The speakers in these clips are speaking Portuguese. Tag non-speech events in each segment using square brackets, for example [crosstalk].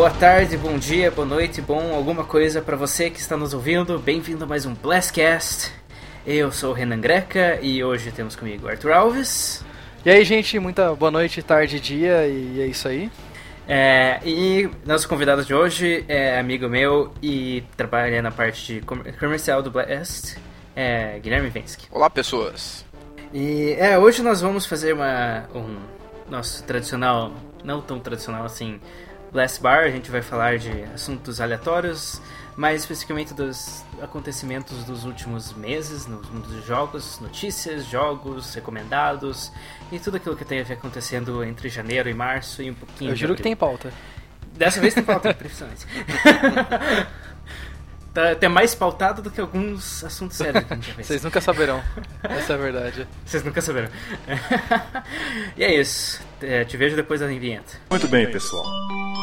boa tarde, bom dia, boa noite, bom alguma coisa para você que está nos ouvindo. Bem-vindo a mais um Blastcast. Eu sou o Renan Greca e hoje temos comigo Arthur Alves. E aí, gente, muita boa noite, tarde, dia e é isso aí. É, e nosso convidado de hoje é amigo meu e trabalha na parte de comercial do Blast, é Guilherme Vensky. Olá, pessoas. E é, hoje nós vamos fazer uma um nosso tradicional, não tão tradicional assim, Blast Bar. A gente vai falar de assuntos aleatórios, mais especificamente dos acontecimentos dos últimos meses no mundo dos jogos, notícias, jogos, recomendados e tudo aquilo que tem acontecendo entre janeiro e março e um pouquinho. Eu juro que tem pauta. Dessa vez tem pauta, [laughs] impressionante. [laughs] tá até mais pautado do que alguns assuntos sérios que a gente já fez. [laughs] Vocês nunca saberão. Essa é a verdade. Vocês nunca saberão. [laughs] e é isso. É, te vejo depois da vinheta. Muito bem, pessoal.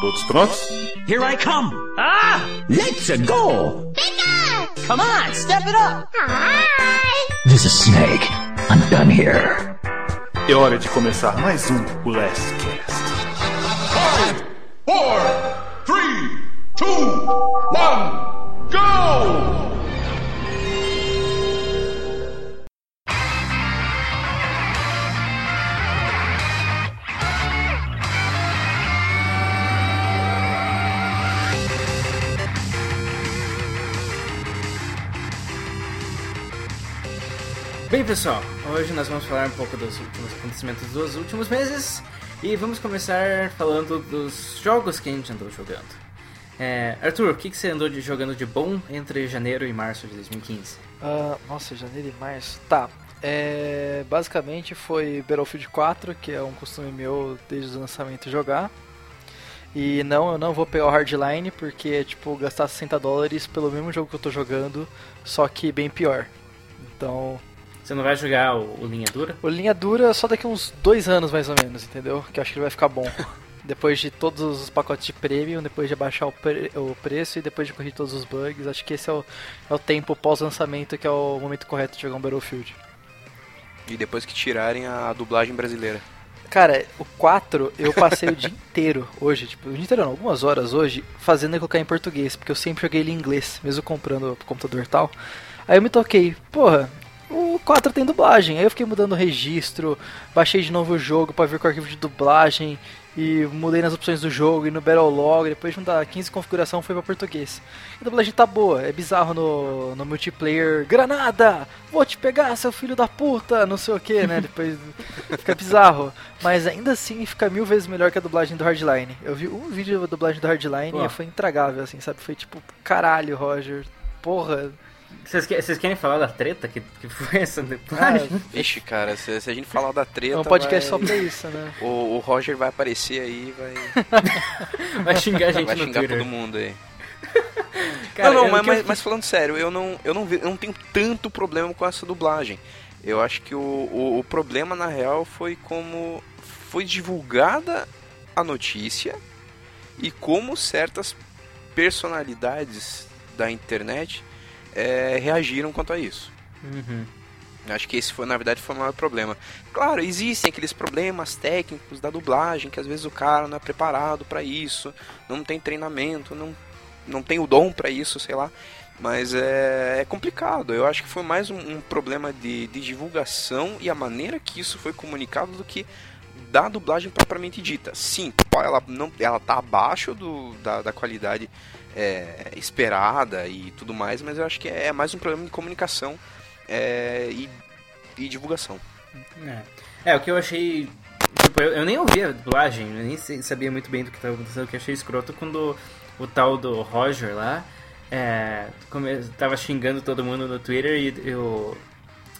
Todos prontos? Here I come! Ah! Let's go! Bigger! Come on, step it up! Hi! This is Snake. I'm done here. É hora de começar mais um Last Cast. Five, four, three, two, one, go! Bem, pessoal, hoje nós vamos falar um pouco dos últimos acontecimentos dos últimos meses e vamos começar falando dos jogos que a gente andou jogando. É, Arthur, o que, que você andou de, jogando de bom entre janeiro e março de 2015? Uh, nossa, janeiro e março. Tá. É, basicamente foi Battlefield 4, que é um costume meu desde o lançamento jogar. E não, eu não vou pegar o Hardline porque é tipo gastar 60 dólares pelo mesmo jogo que eu tô jogando, só que bem pior. Então, você não vai jogar o, o Linha Dura? O Linha Dura só daqui uns dois anos mais ou menos, entendeu? Que eu acho que ele vai ficar bom. [laughs] depois de todos os pacotes de premium, depois de abaixar o, pre o preço e depois de corrigir todos os bugs, acho que esse é o, é o tempo pós-lançamento que é o momento correto de jogar um Battlefield. E depois que tirarem a dublagem brasileira. Cara, o 4 eu passei o dia [laughs] inteiro hoje, tipo, o dia inteiro não, algumas horas hoje, fazendo ele colocar em português, porque eu sempre joguei ele em inglês, mesmo comprando o computador e tal. Aí eu me toquei, porra, o 4 tem dublagem. Aí eu fiquei mudando o registro, baixei de novo o jogo para ver com o arquivo de dublagem e mudei nas opções do jogo e no Battle Log, depois de mudar 15 configuração foi para português. A dublagem tá boa, é bizarro no, no multiplayer, granada, vou te pegar, seu filho da puta, não sei o que, né, depois [laughs] fica bizarro. Mas ainda assim fica mil vezes melhor que a dublagem do Hardline. Eu vi um vídeo da dublagem do Hardline e foi intragável, assim, sabe, foi tipo, caralho, Roger, porra... Vocês, que, vocês querem falar da treta que, que foi essa dublagem? Ah, vixe, cara, se, se, a gente falar da treta. É um podcast vai... só pra isso, né? O, o, Roger vai aparecer aí vai. [laughs] vai xingar a gente vai no xingar Twitter. todo mundo aí. [laughs] Cara, não, não, mas, mas, mas, falando sério, eu não, eu, não, eu não tenho tanto problema com essa dublagem. Eu acho que o, o, o problema, na real, foi como foi divulgada a notícia e como certas personalidades da internet é, reagiram quanto a isso. Uhum. Acho que esse foi, na verdade, foi o maior problema. Claro, existem aqueles problemas técnicos da dublagem, que às vezes o cara não é preparado para isso, não tem treinamento, não, não tem o dom para isso, sei lá. Mas é, é, complicado. Eu acho que foi mais um, um problema de, de, divulgação e a maneira que isso foi comunicado do que da dublagem propriamente dita. Sim, ela não, ela tá abaixo do, da, da qualidade é, esperada e tudo mais, mas eu acho que é mais um problema de comunicação é, e, e, divulgação. É. é, o que eu achei. Tipo, eu, eu, nem ouvi a dublagem, eu nem sabia muito bem do que estava acontecendo, o que eu achei escroto quando o tal do Roger lá é, tava xingando todo mundo no Twitter e, e o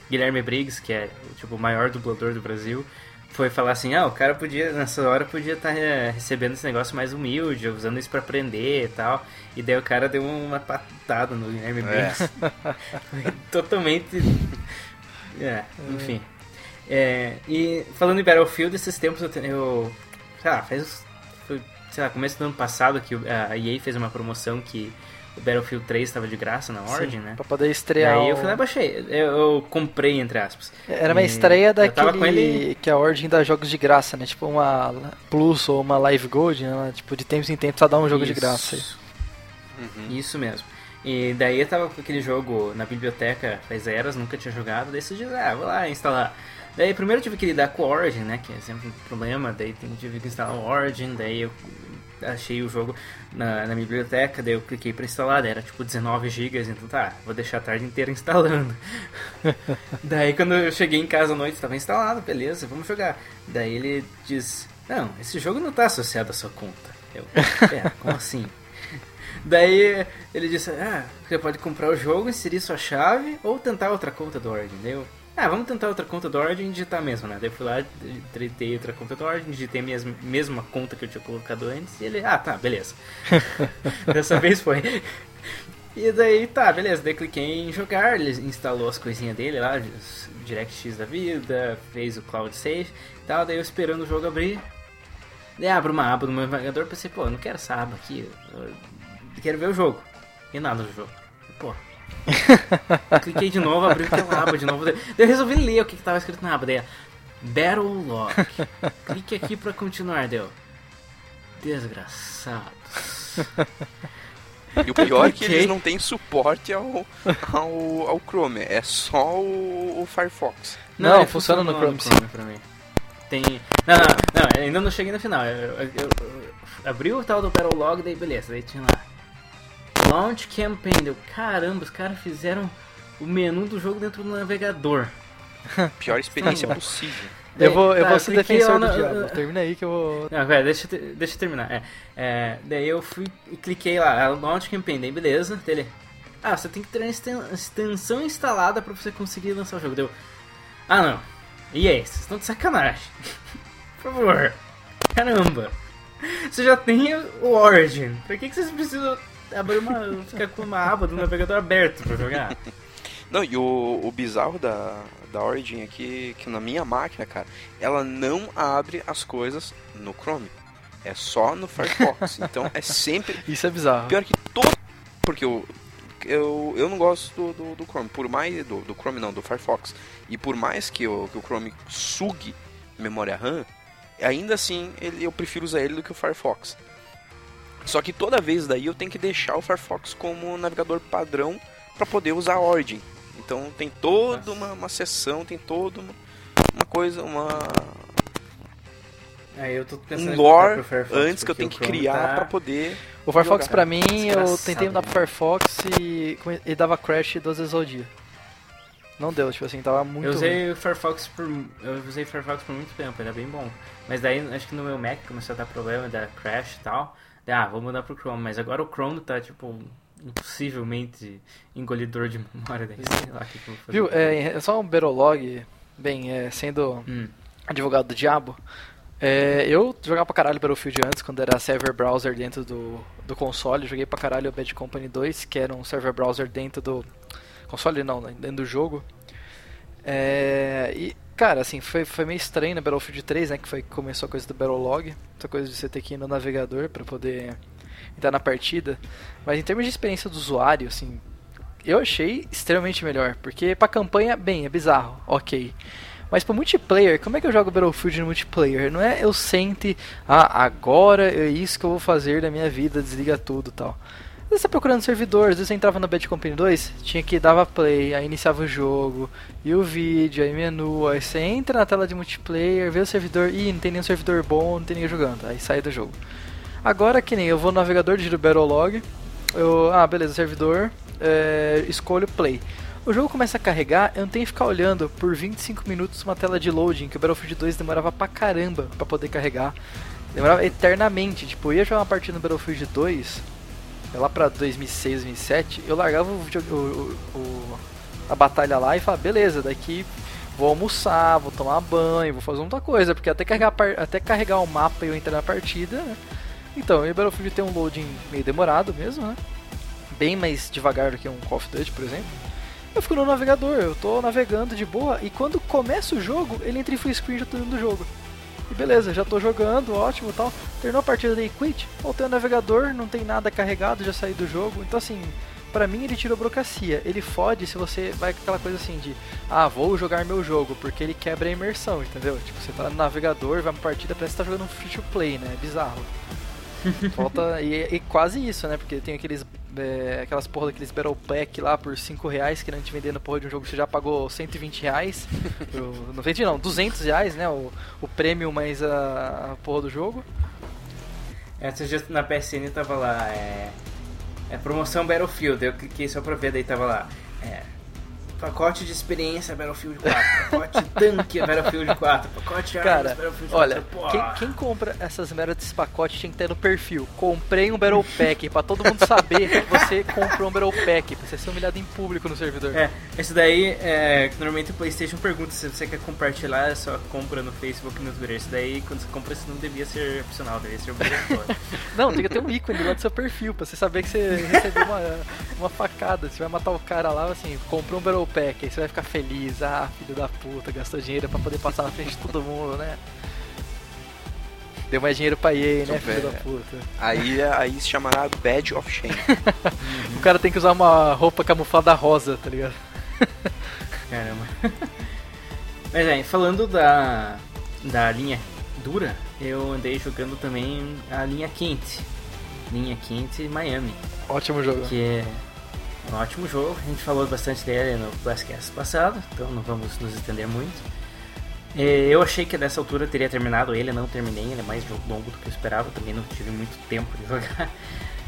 Guilherme Briggs, que é tipo, o maior dublador do Brasil, foi falar assim, ah, o cara podia, nessa hora, podia estar tá, é, recebendo esse negócio mais humilde, usando isso para aprender e tal. E daí o cara deu uma patada no Guilherme. É. [laughs] Totalmente. É, enfim. É, e falando em Battlefield, esses tempos eu, eu sei lá, faz foi, sei lá, começo do ano passado que a EA fez uma promoção que o Battlefield 3 estava de graça na Origin, Sim, né? Pra poder E estrear. aí eu fui lá e baixei. Eu, eu comprei, entre aspas. Era uma E estreia daquele com ele- que a Origin dá jogos de graça, né? Tipo uma Plus ou uma Live Gold, né? Tipo, de tempos em tempos só dá um jogo de Isso. graça aí. Isso mesmo. E daí eu tava com aquele jogo na biblioteca faz eras, nunca tinha jogado, daí decidi, ah, vou lá instalar. Daí primeiro eu tive que lidar com o Origin, né, que é sempre um problema, daí tive que instalar o Origin, daí eu achei o jogo na, na biblioteca, daí eu cliquei pra instalar, era tipo 19 GB, então tá, vou deixar a tarde inteira [laughs] instalando. [laughs] daí quando eu cheguei em casa à noite, estava instalado, beleza, vamos jogar. Daí ele diz, não, esse jogo não tá associado à sua conta. Eu, é, [laughs] como assim? Daí ele disse, ah, você pode comprar o jogo, inserir sua chave ou tentar outra conta do Origin. Daí eu, ah, vamos tentar outra conta do Origin e digitar mesmo, né? Daí eu fui lá, tretei outra conta do Origin, digitei a mesma, mesma conta que eu tinha colocado antes e ele, ah, tá, beleza. [laughs] Dessa vez foi. E daí, tá, beleza. Daí cliquei em jogar, ele instalou as coisinhas dele lá, DirectX da vida, fez o Cloud Save e tal. Daí eu esperando o jogo abrir. Daí abro uma aba no meu navegador pensei, pô, eu não quero essa aba aqui, eu quero ver o jogo. E nada do jogo. Pô. [laughs] Cliquei de novo, abri aquela aba de novo. Daí eu resolvi ler o que estava escrito na aba. Daí, Battle Log. Clique aqui pra continuar, deu. Desgraçados. E o pior é que eles não têm suporte ao, ao, ao Chrome, é só o, o Firefox. Não, ele funciona no funcionou Chrome, pra mim. Tem. Não, não, não, ainda não cheguei no final. Eu, eu- eu- eu abri o tal do Battle Log, daí beleza, daí tinha lá. Launch Campaign, deu. Caramba, os caras fizeram o menu do jogo dentro do navegador. [laughs] Pior experiência possível. Eu vou, eu Tá, vou ser defensor lá do na- diabo. Termina aí que eu vou. Não, pera, deixa, deixa eu terminar. É, é, daí eu fui e cliquei lá, Launch Campaign, daí beleza. daí Ele, ah, você tem que ter a exten- extensão instalada pra você conseguir lançar o jogo. Deu, ah não, e aí, vocês estão de sacanagem. [laughs] Por favor, caramba. Você já tem o Origin, pra que, que vocês precisam abrir uma, ficar com uma aba do navegador aberto pra jogar? Não, e o, o bizarro da, da Origin aqui, que na minha máquina, cara, ela não abre as coisas no Chrome. É só no Firefox. [laughs] então é sempre. Isso é bizarro. Pior que todo. Porque eu, eu, eu não gosto do, do, do Chrome. Por mais. Do, do Chrome não, do Firefox. E por mais que, o que o Chrome sugue memória RAM, ainda assim ele, eu prefiro usar ele do que o Firefox. Só que toda vez daí eu tenho que deixar o Firefox como navegador padrão para poder usar a Origin. Então tem toda uma, uma seção, tem toda uma, uma coisa, uma Aí eu tô pensando um lore voltar pro Firefox, antes que eu tenho que criar tá- pra poder O Firefox jogar. pra mim, eu tentei mudar pro? Firefox e ele dava crash duas vezes ao dia. Não deu, tipo assim, tava muito Eu ruim. usei o Firefox por eu usei o Firefox por muito tempo, era bem bom. Mas daí acho que no meu Mac começou a dar problema, dar crash e tal. Ah, vou mudar pro Chrome, mas agora o Chrome tá tipo impossivelmente engolidor de [laughs] memória daí, sei lá que, que eu vou fazer. Viu, é, é só um Berolog, bem, é, sendo Hum. advogado do diabo, é, eu jogava pra caralho Battlefield antes, quando era server browser dentro do, do console, joguei pra caralho o Bad Company 2, que era um server browser dentro do console não, dentro do jogo. É, e, cara, assim, foi, foi meio estranho no Battlefield 3, né, que foi começou a coisa do Battlelog, essa coisa de você ter que ir no navegador pra poder entrar na partida, mas em termos de experiência do usuário, assim, eu achei extremamente melhor, porque pra campanha, bem, é bizarro, ok. Mas pro multiplayer, como é que eu jogo Battlefield no multiplayer? Não é eu sente, ah, agora é isso que eu vou fazer da minha vida, desliga tudo tal. Às vezes você tá procurando servidor, às vezes você entrava no Bad Company 2, tinha que dava play, aí iniciava o jogo, e o vídeo, aí menu, aí você entra na tela de multiplayer, vê o servidor, ih, não tem nenhum servidor bom, não tem ninguém jogando, aí sai do jogo. Agora que nem eu vou no navegador, digito Battlelog, eu, ah, beleza, servidor, é, escolho play. O jogo começa a carregar, eu não tenho que ficar olhando por 25 minutos uma tela de loading, que o Battlefield 2 demorava pra caramba pra poder carregar. Demorava eternamente, tipo, eu ia jogar uma partida no Battlefield 2, lá pra 2006, 2007, eu largava o, o- o- a batalha lá e falava, beleza, daqui vou almoçar, vou tomar banho, vou fazer muita coisa, porque até carregar, até carregar o mapa e eu entrar na partida, né? Então, o Battlefield tem um loading meio demorado mesmo, né? Bem mais devagar do que um Call of Duty, por exemplo. Eu fico no navegador, eu tô navegando de boa, e quando começa o jogo, ele entra em full screen já dentro do jogo. E beleza, já tô jogando, ótimo tal. Terminou a partida daí, quit. Voltei ao navegador, não tem nada carregado, já saí do jogo. Então assim, pra mim ele tirou burocracia. Ele fode se você vai com aquela coisa assim de, ah, vou jogar meu jogo, porque ele quebra a imersão, entendeu? Tipo, você tá no navegador, vai uma partida, parece que tá jogando um free to play, né? É bizarro. [laughs] Falta. E, e quase isso, né? Porque tem aqueles. É, aquelas porra daqueles Battle Pack lá por 5 reais que não te vendendo porra de um jogo que você já pagou 120 reais. [laughs] não vende não, 200 reais, né? O, o prêmio mais a, a porra do jogo. Esses dias na PSN tava lá, é, é promoção Battlefield, eu cliquei só pra ver, daí tava lá, é, pacote de experiência Battlefield 4, pacote tanque Battlefield 4, pacote de armas Cara, Battlefield 4, olha, quem, quem compra essas merdas desse pacote tinha que ter no perfil. Comprei um Battle Pack pra todo mundo saber que você comprou um Battle Pack, pra você ser humilhado em público no servidor. É, esse daí, é, normalmente o Playstation pergunta se você quer compartilhar, é só compra no Facebook e no Twitter. Esse daí, quando você compra, isso não devia ser opcional, devia ser obrigatório. [laughs] Não, tem que ter um ícone lá do seu perfil, pra você saber que você recebeu uma, uma facada. Você vai matar o cara lá, assim, comprou um Battle Pack, aí você vai ficar feliz. Ah, filho da puta, gastou dinheiro pra poder passar na frente de todo mundo, né? Deu mais dinheiro pra EA, né, filho da puta? Aí, aí se chamará Badge of Shame. [laughs] O cara tem que usar uma roupa camuflada rosa, tá ligado? Caramba. [laughs] Mas é, falando da, da linha dura, eu andei jogando também a linha quente. Linha quente Miami, Ótimo jogo. que é um ótimo jogo. A gente falou bastante dele no Blastcast passado, então não vamos nos estender muito. É, Eu achei que nessa altura eu teria terminado ele, não terminei, ele é mais jogo longo do que eu esperava, também não tive muito tempo de [laughs] jogar.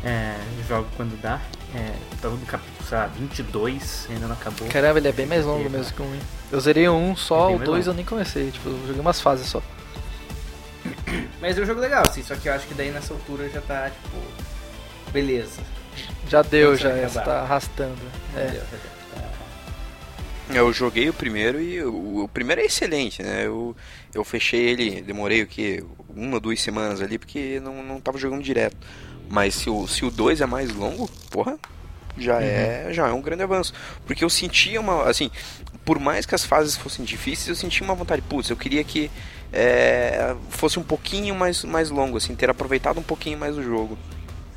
É, jogo quando dá. É, tava no capítulo, sei lá, 22, ainda não acabou. Caramba, ele é bem mais longo Sim, mesmo que o 1. hein? Eu zerei o 1 É só, bem o 2 eu nem comecei, tipo, eu joguei umas fases só. Mas é um jogo legal, sim, só que eu acho que daí nessa altura já tá, tipo, beleza. Já deu, já, acabar. tá arrastando. É. Eu joguei o primeiro e o, o primeiro é excelente, né? Eu, eu fechei ele, demorei o que? Uma, duas semanas ali, porque não, não tava jogando direto. Mas se o 2 se o dois é mais longo, porra, já, é, já é um grande avanço. Porque eu sentia uma. Assim, por mais que as fases fossem difíceis, eu sentia uma vontade. Putz, eu queria que é, fosse um pouquinho mais, mais longo, assim, ter aproveitado um pouquinho mais o jogo.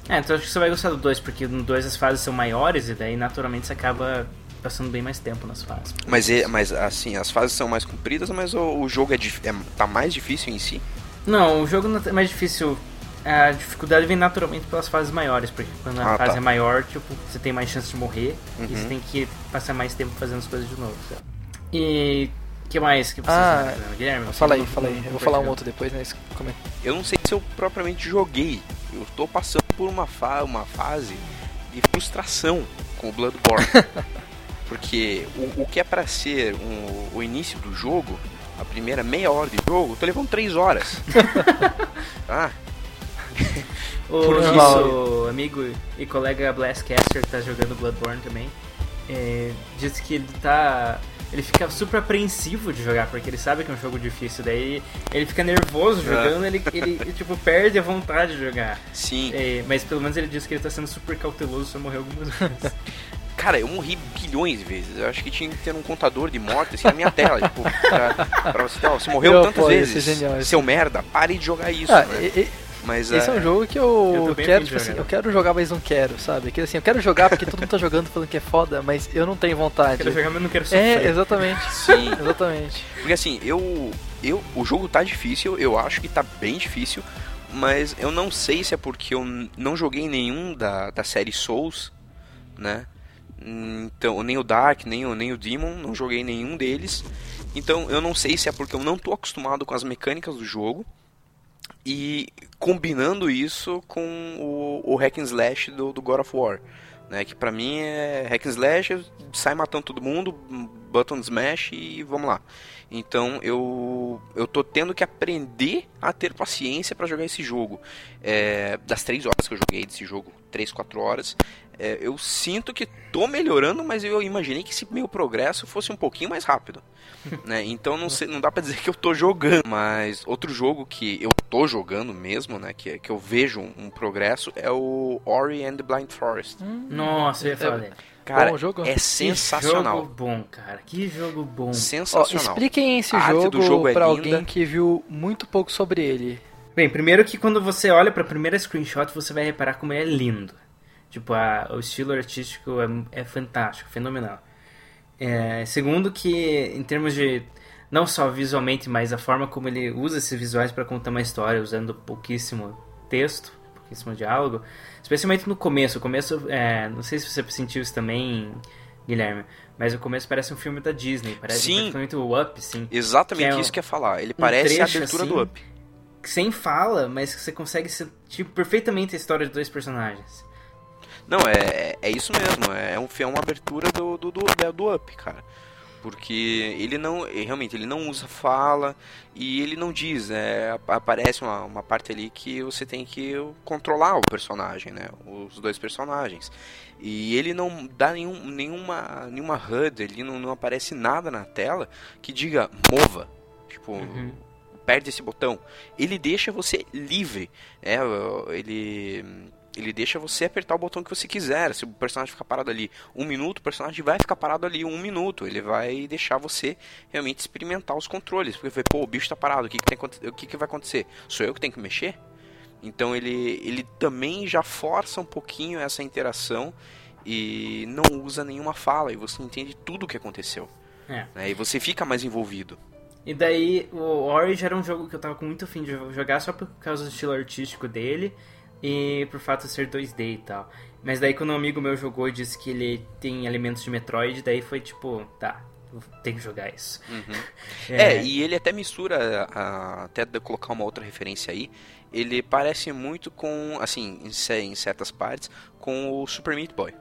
É, então acho que você vai gostar do 2, porque no 2 as fases são maiores e daí naturalmente você acaba passando bem mais tempo nas fases. Mas, é, mas assim, as fases são mais compridas, mas o, o jogo é, é tá mais difícil em si. Não, o jogo não é mais difícil. A dificuldade vem naturalmente pelas fases maiores, porque quando a Ah, fase tá. é maior, tipo, você tem mais chance de morrer e Uhum. você tem que passar mais tempo fazendo as coisas de novo. sabe? E o que mais que vocês Ah, fazendo? Guilherme? você Fala aí, não- fala aí. Eu vou falar um outro depois, né? Isso- comenta. Eu não sei se eu propriamente joguei. Eu tô passando por uma, fa uma fase de frustração com o Bloodborne. [laughs] Porque o, o que é pra ser um- o início do jogo, a primeira meia hora de jogo, eu tô levando três horas. [laughs] ah, O Por nosso amigo e colega Blastcaster que tá jogando Bloodborne também é, disse que ele tá. Ele fica super apreensivo de jogar, porque ele sabe que é um jogo difícil, daí ele fica nervoso É. jogando, ele, ele [laughs] tipo, perde a vontade de jogar. sim. É, mas pelo menos ele disse que ele tá sendo super cauteloso, só morreu algumas vezes. [laughs] Cara, eu morri bilhões de vezes. Eu acho que tinha que ter um contador de mortes assim, na minha tela. Tipo, pra, pra você, ó, você morreu Eu tantas apoio, vezes. isso é genial. Seu merda, pare de jogar isso. Ah, né? e- e- Mas esse é é, um jogo que Eu eu, quero, tipo assim, jogar. eu quero jogar, mas não quero, sabe? Que assim, eu quero jogar porque todo mundo tá jogando falando que é foda, mas eu não tenho vontade. Quero jogar, mas não quero sofrer. É, exatamente. Sim. [laughs] Exatamente. Porque assim, eu, eu. O jogo tá difícil, eu acho que tá bem difícil. Mas eu não sei se é porque eu não joguei nenhum da, da série Souls, né? Então, nem o Dark, nem o, nem o Demon, não joguei nenhum deles. Então eu não sei se é porque eu não tô acostumado com as mecânicas do jogo. E combinando isso com o, o hack and slash do, do God of War. Né, que pra mim é hack and slash, sai matando todo mundo, button smash e vamos lá. Então eu eu tô tendo que aprender a ter paciência pra jogar esse jogo. É, das três horas que eu joguei desse jogo, três, quatro horas, é, eu sinto que tô melhorando, mas eu imaginei que esse meu progresso fosse um pouquinho mais rápido. [laughs] né? Então não, sei, não dá pra dizer que eu tô jogando. Mas outro jogo que eu tô jogando mesmo, né? Que, que eu vejo um, um progresso é o Ori and the Blind Forest. Nossa, eu ia falar dele. Cara, Bom jogo? é Que sensacional. jogo bom, cara. Que jogo bom. Ó, Sensacional. expliquem esse A jogo do jogo é pra linda. alguém que viu muito pouco sobre ele. Bem, primeiro que quando você olha pra primeira screenshot, você vai reparar como ele é lindo. Tipo, a- o estilo artístico é, é fantástico, fenomenal. É, segundo que, em termos de, não só visualmente, mas a forma como ele usa esses visuais pra contar uma história, usando pouquíssimo texto, pouquíssimo diálogo, especialmente no começo. O começo, é, não sei se você sentiu isso também, Guilherme, mas o começo parece um filme da Disney, parece Sim. praticamente o Up, sim. Exatamente Que é isso um- que eu ia falar. Ele parece a trecho, abertura assim, do Up. sem fala, mas que você consegue sentir perfeitamente a história de dois personagens. Não, é, é isso mesmo. É, um, é uma abertura do, do, do, do Up, cara. Porque ele não. Realmente, ele não usa fala e ele não diz. É, ap- aparece uma, uma parte ali que você tem que controlar o personagem, né? Os dois personagens. E ele não dá nenhum, nenhuma, nenhuma HUD, ele não, não aparece nada na tela que diga mova. Tipo, perde esse botão. Ele deixa você livre. É, ele ele deixa você apertar o botão que você quiser. Se o personagem ficar parado ali um minuto, o personagem vai ficar parado ali um minuto. Ele vai deixar você realmente experimentar os controles. Porque vai, pô, o bicho tá parado, o que, que, tem, o que, que vai acontecer? Sou eu que tenho que mexer? Então ele, ele também já força um pouquinho essa interação e não usa nenhuma fala. E você entende tudo o que aconteceu. É. né? E você fica mais envolvido. E daí, o Origin era um jogo que eu tava com muito fim de jogar só por causa do estilo artístico dele e por fato ser 2D e tal. Mas daí quando um amigo meu jogou e disse que ele tem elementos de Metroid, daí foi tipo, tá, tem que jogar isso. [laughs] É, e ele até mistura, a- até de colocar uma outra referência aí, ele parece muito com, assim, em certas partes, com o Super Meat Boy.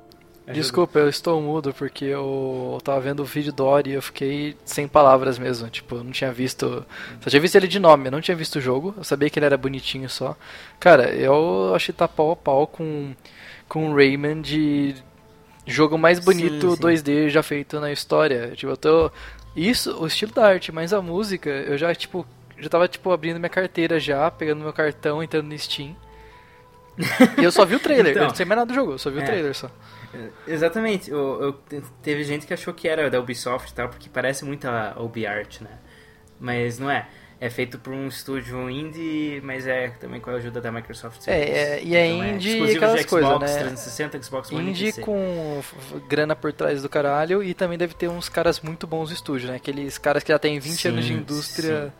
Desculpa, eu estou mudo porque eu tava vendo o vídeo do Ori e eu fiquei sem palavras mesmo. Tipo, eu não tinha visto. Só tinha visto ele de nome, eu não tinha visto o jogo. Eu sabia que ele era bonitinho só. Cara, eu achei que tá pau a pau com, com o Rayman de jogo mais bonito Sim, sim. 2D já feito na história. Tipo, eu tô. Isso, o estilo da arte, mas a música, eu já, tipo, já tava, tipo, abrindo minha carteira já, pegando meu cartão, entrando no Steam. [laughs] e eu só vi o trailer, Então. eu não sei mais nada do jogo, eu só vi o É. trailer só. Exatamente, eu, eu- te- teve gente que achou que era da Ubisoft e tal, porque parece muito a UbiArt, né? Mas não é. É feito por um estúdio indie, mas é também com a ajuda da Microsoft. É, é, e é Então indie exclusivo e aquelas Xbox coisas, né? 360, Xbox One Indie com grana por trás do caralho e também deve ter uns caras muito bons no estúdio, né? Aqueles caras que já têm 20 Sim, anos de indústria.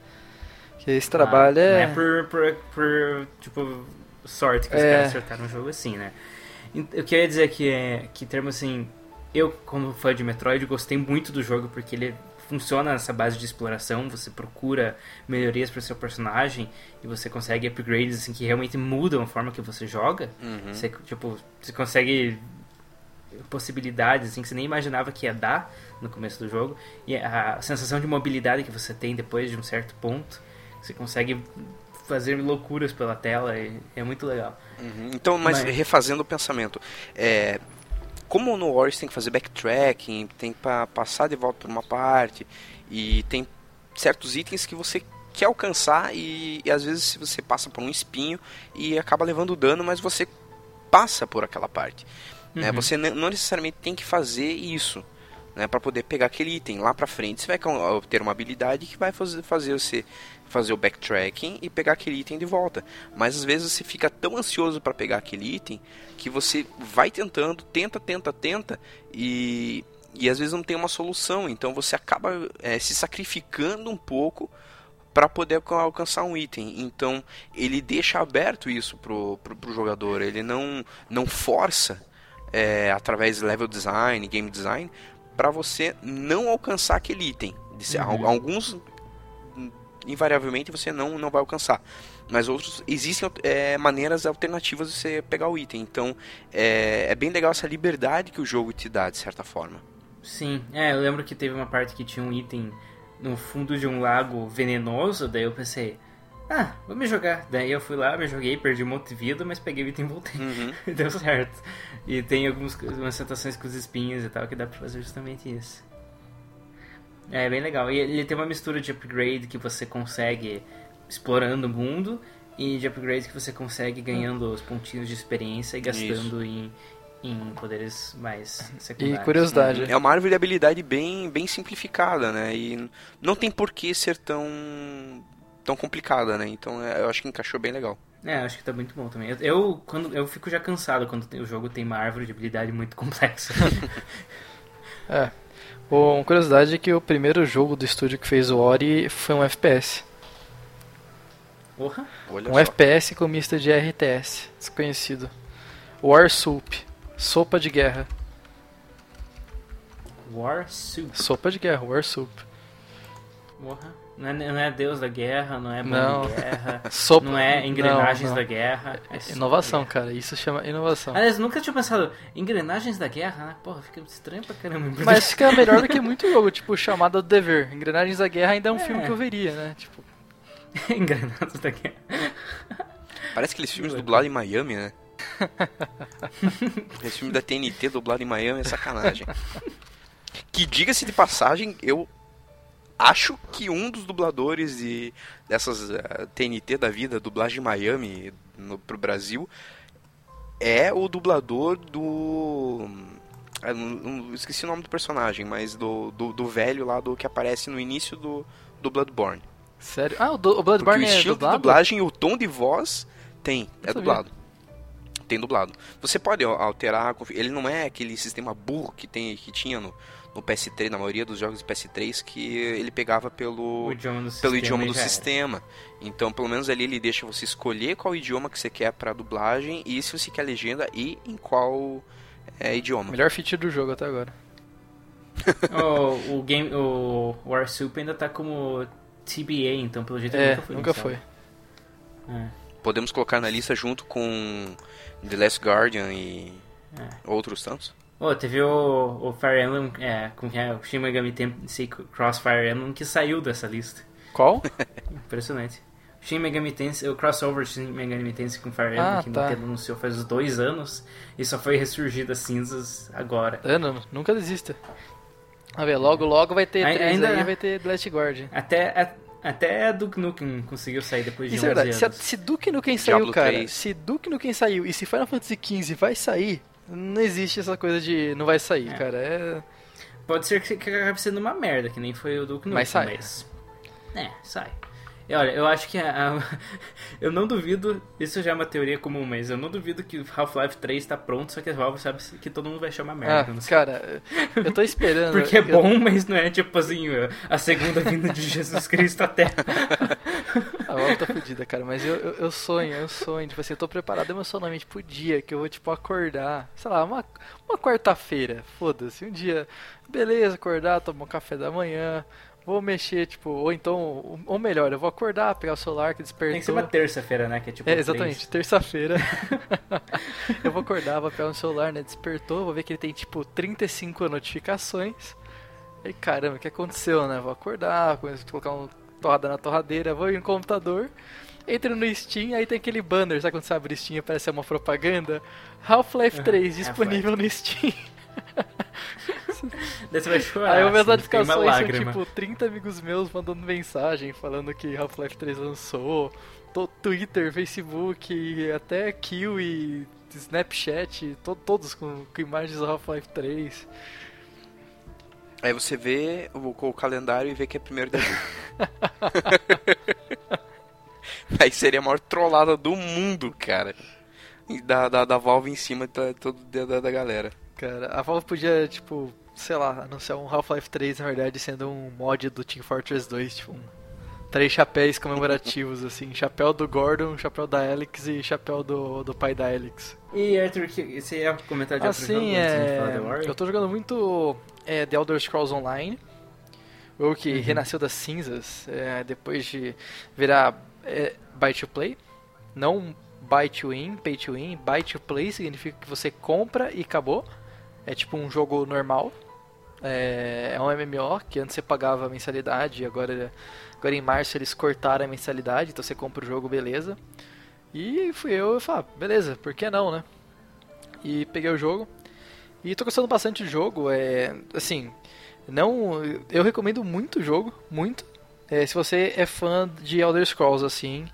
Que esse trabalho Ah, é. Não é por, por, por, tipo, sorte que os É. caras acertaram um jogo assim, né? Eu queria dizer que, é, que termo assim, eu, como fã de Metroid, gostei muito do jogo porque ele funciona nessa base de exploração, você procura melhorias para seu personagem e você consegue upgrades assim que realmente mudam a forma que você joga. Você, tipo, você consegue possibilidades assim que você nem imaginava que ia dar no começo do jogo e a sensação de mobilidade que você tem depois de um certo ponto você consegue fazer loucuras pela tela e é muito legal Uhum. Então, mas, Mas- refazendo o pensamento, é, como no Warriors tem que fazer backtracking, tem que pa- passar de volta por uma parte, e tem certos itens que você quer alcançar, e, e às vezes você passa por um espinho e acaba levando dano, mas você passa por aquela parte. né? Uhum. Você ne- não necessariamente tem que fazer isso. Né, para poder pegar aquele item lá pra frente, você vai ter uma habilidade que vai fazer você fazer o backtracking e pegar aquele item de volta. Mas às vezes você fica tão ansioso para pegar aquele item que você vai tentando, tenta, tenta, tenta e, e às vezes não tem uma solução. Então você acaba eh, se sacrificando um pouco para poder alca- alcançar um item. Então ele deixa aberto isso pro, pro, pro jogador. Ele não, não força eh, através de level design, game design, para você não alcançar aquele item. Al- Alguns invariavelmente você não, não vai alcançar. Mas outros existem é, maneiras alternativas de você pegar o item. Então é, é bem legal essa liberdade que o jogo te dá, de certa forma. sim é eu lembro que teve uma parte que tinha um item no fundo de um lago venenoso daí eu pensei ah vou me jogar daí eu fui lá me joguei perdi um monte de vida mas peguei o item e voltei [laughs] deu certo e tem algumas umas situações com os espinhos e tal que dá pra fazer justamente isso É bem legal. E ele tem uma mistura de upgrade que você consegue explorando o mundo e de upgrade que você consegue ganhando os pontinhos de experiência e gastando em, em poderes mais E secundários. curiosidade. É uma árvore de habilidade bem, bem simplificada, né? E não tem por que ser tão, tão complicada, né? Então é, eu acho que encaixou bem legal. É, acho que tá muito bom também. Eu, eu, quando, eu fico já cansado quando o jogo tem uma árvore de habilidade muito complexa. [laughs] [laughs] É. Bom, uma curiosidade é que o primeiro jogo do estúdio que fez o Ori foi um FPS. Porra. Olha Um só. FPS com mista de RTS, desconhecido. War Soup, sopa de guerra. War Soup. Sopa de guerra, War Soup. Porra. Não é, não é Deus da guerra, não é bom Não. de guerra, [laughs] Sopa. não é engrenagens não, da não. guerra. é sopa Inovação, guerra. cara. Isso chama inovação. Aliás, nunca tinha pensado, engrenagens da guerra, né? Porra, fica estranho pra caramba. Mas fica melhor do que muito jogo, tipo Chamada do Dever. Engrenagens da Guerra ainda é um É. filme que eu veria, né? Tipo, [laughs] engrenagens da guerra. Parece aqueles filmes dublados em Miami, né? Esse filme da TNT dublado em Miami é sacanagem. [laughs] Que diga-se de passagem, eu acho que um dos dubladores de, dessas eh, TNT da vida, dublagem em Miami no, pro Brasil, é o dublador do. eu não- esqueci o nome do personagem, mas do, do, do velho lá do que aparece no início do, do Bloodborne. sério. Ah, o, do, o Porque Bloodborne o é estilo dublado? de dublagem e o tom de voz tem, é sabia. dublado. Tem dublado. Você pode alterar, ele não é aquele sistema burro que tem que tinha no, no PS3, na maioria dos jogos de PS3 que ele pegava pelo O idioma do pelo sistema idioma do sistema. Então, pelo menos ali ele deixa você escolher qual idioma que você quer para dublagem e se você quer legenda e em qual é, idioma. Melhor feature do jogo até agora. [laughs] o, o game, o War Soup ainda tá como TBA, então pelo jeito É, nunca foi. nunca foi. É. Podemos colocar na lista junto com The Last Guardian e É. outros tantos. Oh, teve o, o Fire Emblem, é, como que é? O Shin Megami Tensei Crossfire Emblem que saiu dessa lista. Qual? [laughs] Impressionante. Shin Megami Tensei, o crossover Shin Megami Tensei com Fire Emblem Ah, que tá. Nintendo anunciou faz uns dois anos e só foi ressurgir das cinzas agora. Ano, nunca desista. Vamos ver, logo logo vai ter três ainda- aí e vai ter The Last Guardian. Até, a- até a Duke Nukem conseguiu sair depois de Isso é 11 verdade, se, a- se Duke Nukem saiu, Diablo cara, 3. se Duke Nukem saiu e se Final Fantasy XV vai sair, não existe essa coisa de não vai sair, É. cara. É... Pode ser que que acabe sendo uma merda, que nem foi o Duke Nukem. Mas sai. Mas... É, sai. E olha, eu acho que a, a- [laughs] eu não duvido, isso já é uma teoria comum, mas eu não duvido que Half-Life 3 tá pronto, só que a Valve sabe que todo mundo vai achar uma merda. Ah, cara, eu tô esperando. [laughs] Porque é eu- bom, mas não é tipo assim, a segunda vinda de Jesus Cristo à [laughs] Terra. A Valve tá fodida, cara, mas eu, eu, eu sonho, eu sonho, tipo assim, eu tô preparado emocionalmente pro dia que eu vou, tipo, acordar, sei lá, uma, uma quarta-feira, foda-se, um dia, beleza, acordar, tomar um café da manhã, vou mexer, tipo, ou então, ou melhor, eu vou acordar, pegar o celular que despertou. Tem que ser uma terça-feira, né? Que é tipo. É, exatamente, terça-feira. [laughs] eu vou acordar, vou pegar no celular, né? Despertou, vou ver que ele tem tipo 35 notificações. E caramba, o que aconteceu, né? Vou acordar, começo a colocar um torrada na torradeira, vou ir no computador, entro no Steam, aí tem aquele banner, sabe quando você abre Steam e aparece uma propaganda? Half-Life 3 disponível no Steam. [laughs] Daí você vai chorar. Aí eu vejo as assim, notificações, são tipo 30 amigos meus mandando mensagem falando que Half-Life 3 lançou. Twitter, Facebook, até Kill e Snapchat, to- todos com, com imagens do Half-Life 3. Aí você vê o, o calendário e vê que é primeiro de abril. [laughs] Aí seria a maior trollada do mundo, cara. E Da, da, da Valve em cima da, todo, da, da galera. Cara, a Valve podia, tipo, sei lá, anunciar um Half-Life 3, na verdade, sendo um mod do Team Fortress 2, tipo, um, três chapéus comemorativos, [laughs] assim, chapéu do Gordon, chapéu da Alex e chapéu do, do pai da Alex. E Arthur, você ia comentar de outro Assim, jogo antes de falar é... eu tô jogando muito é, The Elder Scrolls Online, o que Uhum. renasceu das cinzas é, depois de virar é, buy to play, não buy to win, pay to win, buy to play significa que você compra e acabou, é tipo um jogo normal, é, é um MMO que antes você pagava mensalidade, agora, agora em março eles cortaram a mensalidade, então você compra o jogo, beleza. E fui eu e falei, ah, beleza, por que não, né? E peguei o jogo. E tô gostando bastante do jogo. É, assim, não, eu recomendo muito o jogo, muito. É, se você é fã de Elder Scrolls assim,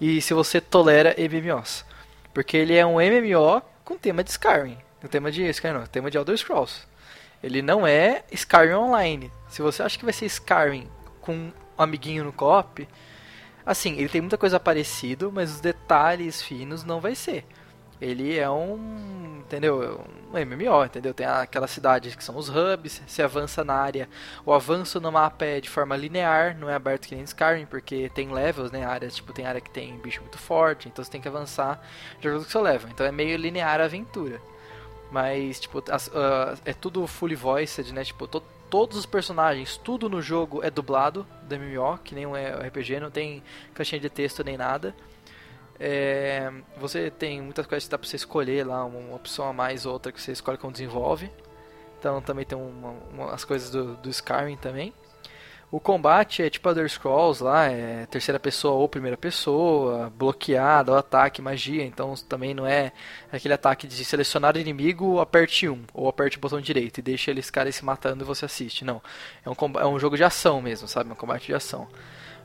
e se você tolera MMOs, porque ele é um MMO com tema de Skyrim. O tema de Skyrim não, tema de Elder Scrolls. Ele não é Skyrim Online. Se você acha que vai ser Skyrim com um amiguinho no co-op, assim, ele tem muita coisa parecida, mas os detalhes finos não vai ser. Ele é um, entendeu? Um MMO, entendeu? Tem aquelas cidades que são os hubs, se avança na área. O avanço no mapa é de forma linear, não é aberto que nem Skyrim, porque tem levels, né? Áreas, tipo, tem área que tem bicho muito forte, então você tem que avançar de acordo com o seu level. Então é meio linear a aventura. Mas, tipo, as- ah, é tudo fully voiced, né? Tipo, to- todos os personagens, tudo no jogo é dublado do MMO, que nem um RPG, não tem caixinha de texto nem nada. É, você tem muitas coisas que dá pra você escolher lá, uma, opção a mais ou outra que você escolhe como desenvolve. Então também tem uma, uma- as coisas do, do Skyrim também. O combate é tipo Elder Scrolls lá, é terceira pessoa ou primeira pessoa, bloqueado, ataque, magia, então também não é aquele ataque de selecionar inimigo, aperte um, ou aperte o botão direito e deixa eles ficarem se matando e você assiste, não. É um, é um jogo de ação mesmo, sabe? Um combate de ação.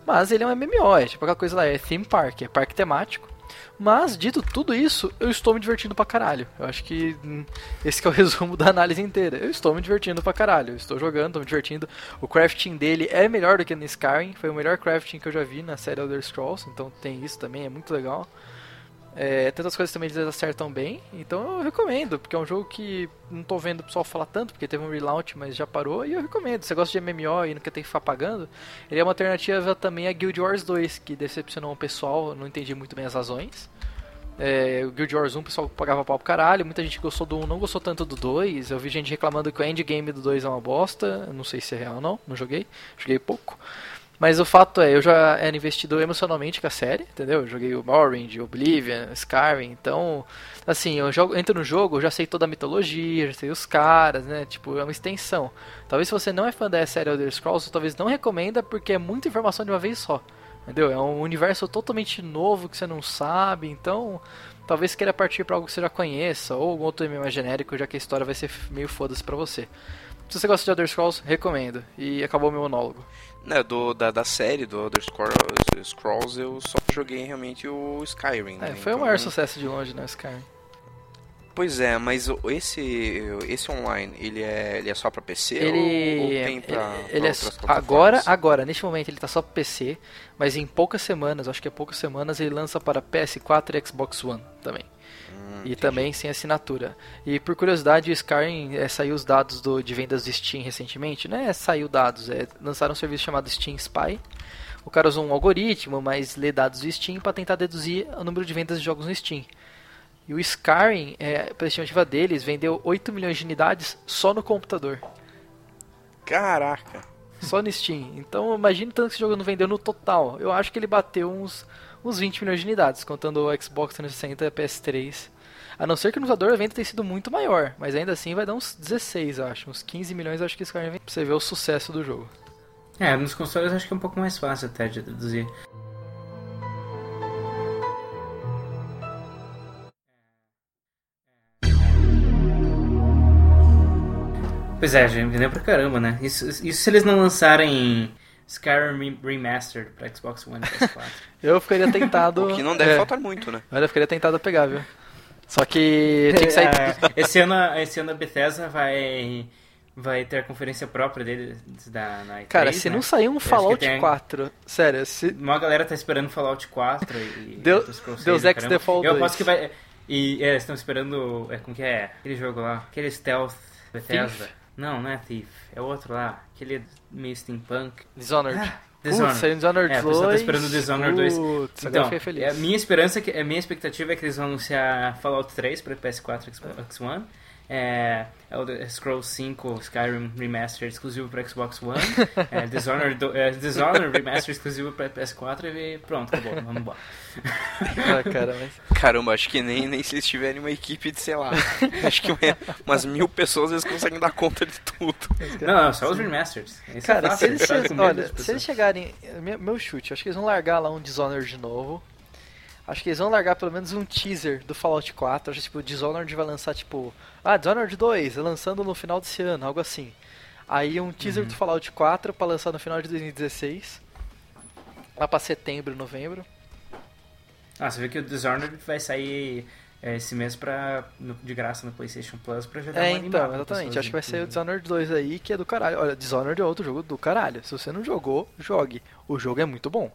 Mas ele é um MMO, é tipo aquela coisa lá, é theme park, é parque temático. Mas, dito tudo isso, eu estou me divertindo pra caralho. Eu acho que hum, esse que é o [laughs] resumo da análise inteira. Eu estou me divertindo pra caralho. Eu estou jogando, estou me divertindo. O crafting dele é melhor do que no Skyrim. Foi o melhor crafting que eu já vi na série Elder Scrolls. Então tem isso também, é muito legal. É, tantas coisas também eles acertam bem, então eu recomendo, porque é um jogo que não tô vendo o pessoal falar tanto, porque teve um relaunch, mas já parou, e eu recomendo. Se você gosta de MMO e não quer ter que ficar pagando, ele é uma alternativa também a Guild Wars 2, que decepcionou o pessoal, não entendi muito bem as razões. É, o Guild Wars 1 o pessoal pagava pau pro caralho, muita gente gostou do 1, não gostou tanto do 2. Eu vi gente reclamando que o endgame do 2 é uma bosta. Não sei se é real ou não, não joguei, joguei pouco. Mas o fato é, eu já era investido emocionalmente com a série, entendeu? Eu joguei o Morrowind, Oblivion, Skyrim, então, assim, eu jogo, entro no jogo, eu já sei toda a mitologia, já sei os caras, né? Tipo, é uma extensão. Talvez se você não é fã da série Elder Scrolls, talvez não recomenda porque é muita informação de uma vez só. Entendeu? É um universo totalmente novo que você não sabe, então talvez queira partir para algo que você já conheça, ou algum outro MMO genérico, já que a história vai ser meio foda-se pra você. Se você gosta de Elder Scrolls, recomendo. E acabou meu monólogo. Né, do, da, da série do Elder Scrolls, Scrolls, eu só joguei realmente o Skyrim. É, né? foi o Então, maior sucesso de longe, né, Skyrim. Pois é, mas o- esse, esse online, ele é, ele é só pra PC Ele, ou, tem pra, ele, pra ele é outras s- plataformas? agora, agora, neste momento ele tá só pro PC, mas em poucas semanas, acho que é poucas semanas, ele lança para PS4 e Xbox One também. Hum, e também sem assinatura. E por curiosidade, o Skyrim é, saiu os dados do, de vendas do Steam recentemente, né? Saiu dados, é, lançaram um serviço chamado Steam Spy. O cara usou um algoritmo, mas lê dados do Steam para tentar deduzir o número de vendas de jogos no Steam. E o Skyrim, é, pela estimativa deles, vendeu 8 milhões de unidades só no computador. Caraca. Só no Steam. Então imagine tanto que esse jogo não vendeu no total. Eu acho que ele bateu uns, uns 20 milhões de unidades, contando o Xbox 360 e a PS3. A não ser que no computador a venda tenha sido muito maior, mas ainda assim vai dar uns 16, eu acho. Uns 15 milhões eu acho que esse cara pra você ver o sucesso do jogo. É, nos consoles acho que é um pouco mais fácil até de deduzir. Pois é, já vendeu pra caramba, né? Isso, isso se eles não lançarem Skyrim Remastered pra Xbox One e PS4. [laughs] Eu ficaria tentado. O que não deve é, faltar muito, né? Mas eu ficaria tentado a pegar, viu? Só que tem que sair. [laughs] É, esse, ano, esse ano a Bethesda vai, vai ter a conferência própria deles da, na E3, Cara, se né? não sair um Fallout tem- 4, sério, se. Uma galera tá esperando Fallout 4 e. Deus- Deus 6 Ex. Default Eu 2. aposto que vai. E é, eles estão esperando. É, como que é? Aquele jogo lá. Aquele Stealth Bethesda. Thief? Não, não é Thief. É outro lá. Aquele meio steampunk. Dishonored. Ah, Putz, Dishonored. saiu Dishonored É, 2. você tá esperando Dishonored 2. Putz, agora Então, é, minha esperança, é minha expectativa é que eles vão anunciar Fallout 3 para PS4 e Xbox One. É, Elder Scrolls 5 Skyrim Remastered exclusivo para Xbox One. [laughs] é, Dishonored, do- é, Dishonored Remastered exclusivo para PS4 e pronto, acabou, vamos embora. [laughs] Ah, cara, mas... Caramba, acho que nem, nem se eles tiverem uma equipe de, sei lá, acho que uma- umas mil pessoas eles conseguem dar conta de tudo. Não, não, só os Remasters. Esse Cara, é se fácil, eles, com menos olha, se eles chegarem. Meu, meu chute, acho que eles vão largar lá um Dishonored de novo. Acho que eles vão largar pelo menos um teaser do Fallout 4. Acho que tipo, o Dishonored vai lançar tipo. Ah, Dishonored 2, lançando no final desse ano, algo assim. Aí um teaser Uhum. do Fallout 4 pra lançar no final de 2016. Lá pra setembro, novembro. Ah, você vê que o Dishonored vai sair é, esse mês pra, de graça no PlayStation Plus pra jogar É, uma animada então, exatamente. Acho que vai ser o inclusive. Dishonored 2 aí, que é do caralho. Olha, Dishonored é outro jogo do caralho. Se você não jogou, jogue. O jogo é muito bom.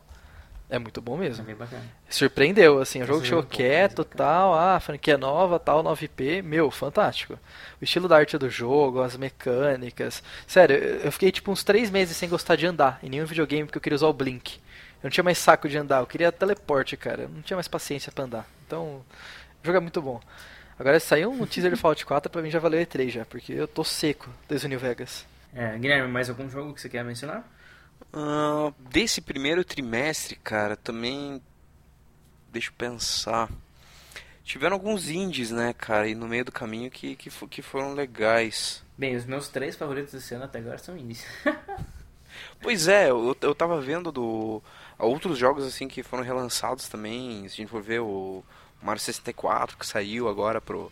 É muito bom É mesmo. bacana. Surpreendeu, assim. O jogo chegou é quieto, mais bacana. tal. Ah, franquia nova, tal, 9P. Meu, fantástico. O estilo da arte do jogo, as mecânicas. Sério, eu fiquei tipo uns 3 meses sem gostar de andar em nenhum videogame porque eu queria usar o Blink. Eu não tinha mais saco de andar, eu queria teleporte, cara. Eu não tinha mais paciência pra andar. Então, o jogo é muito bom. Agora saiu um teaser de Fallout 4, pra mim já valeu E3 já, porque eu tô seco desde o New Vegas. É, Guilherme, mais algum jogo que você quer mencionar? Ah, desse primeiro trimestre, cara, também. Deixa eu pensar. Tiveram alguns indies, né, cara, e no meio do caminho que, que, que foram legais. Bem, os meus três favoritos desse ano até agora são indies. [laughs] Pois é, eu, eu tava vendo do outros jogos assim que foram relançados também. Se a gente for ver o Mario 64 que saiu agora pro,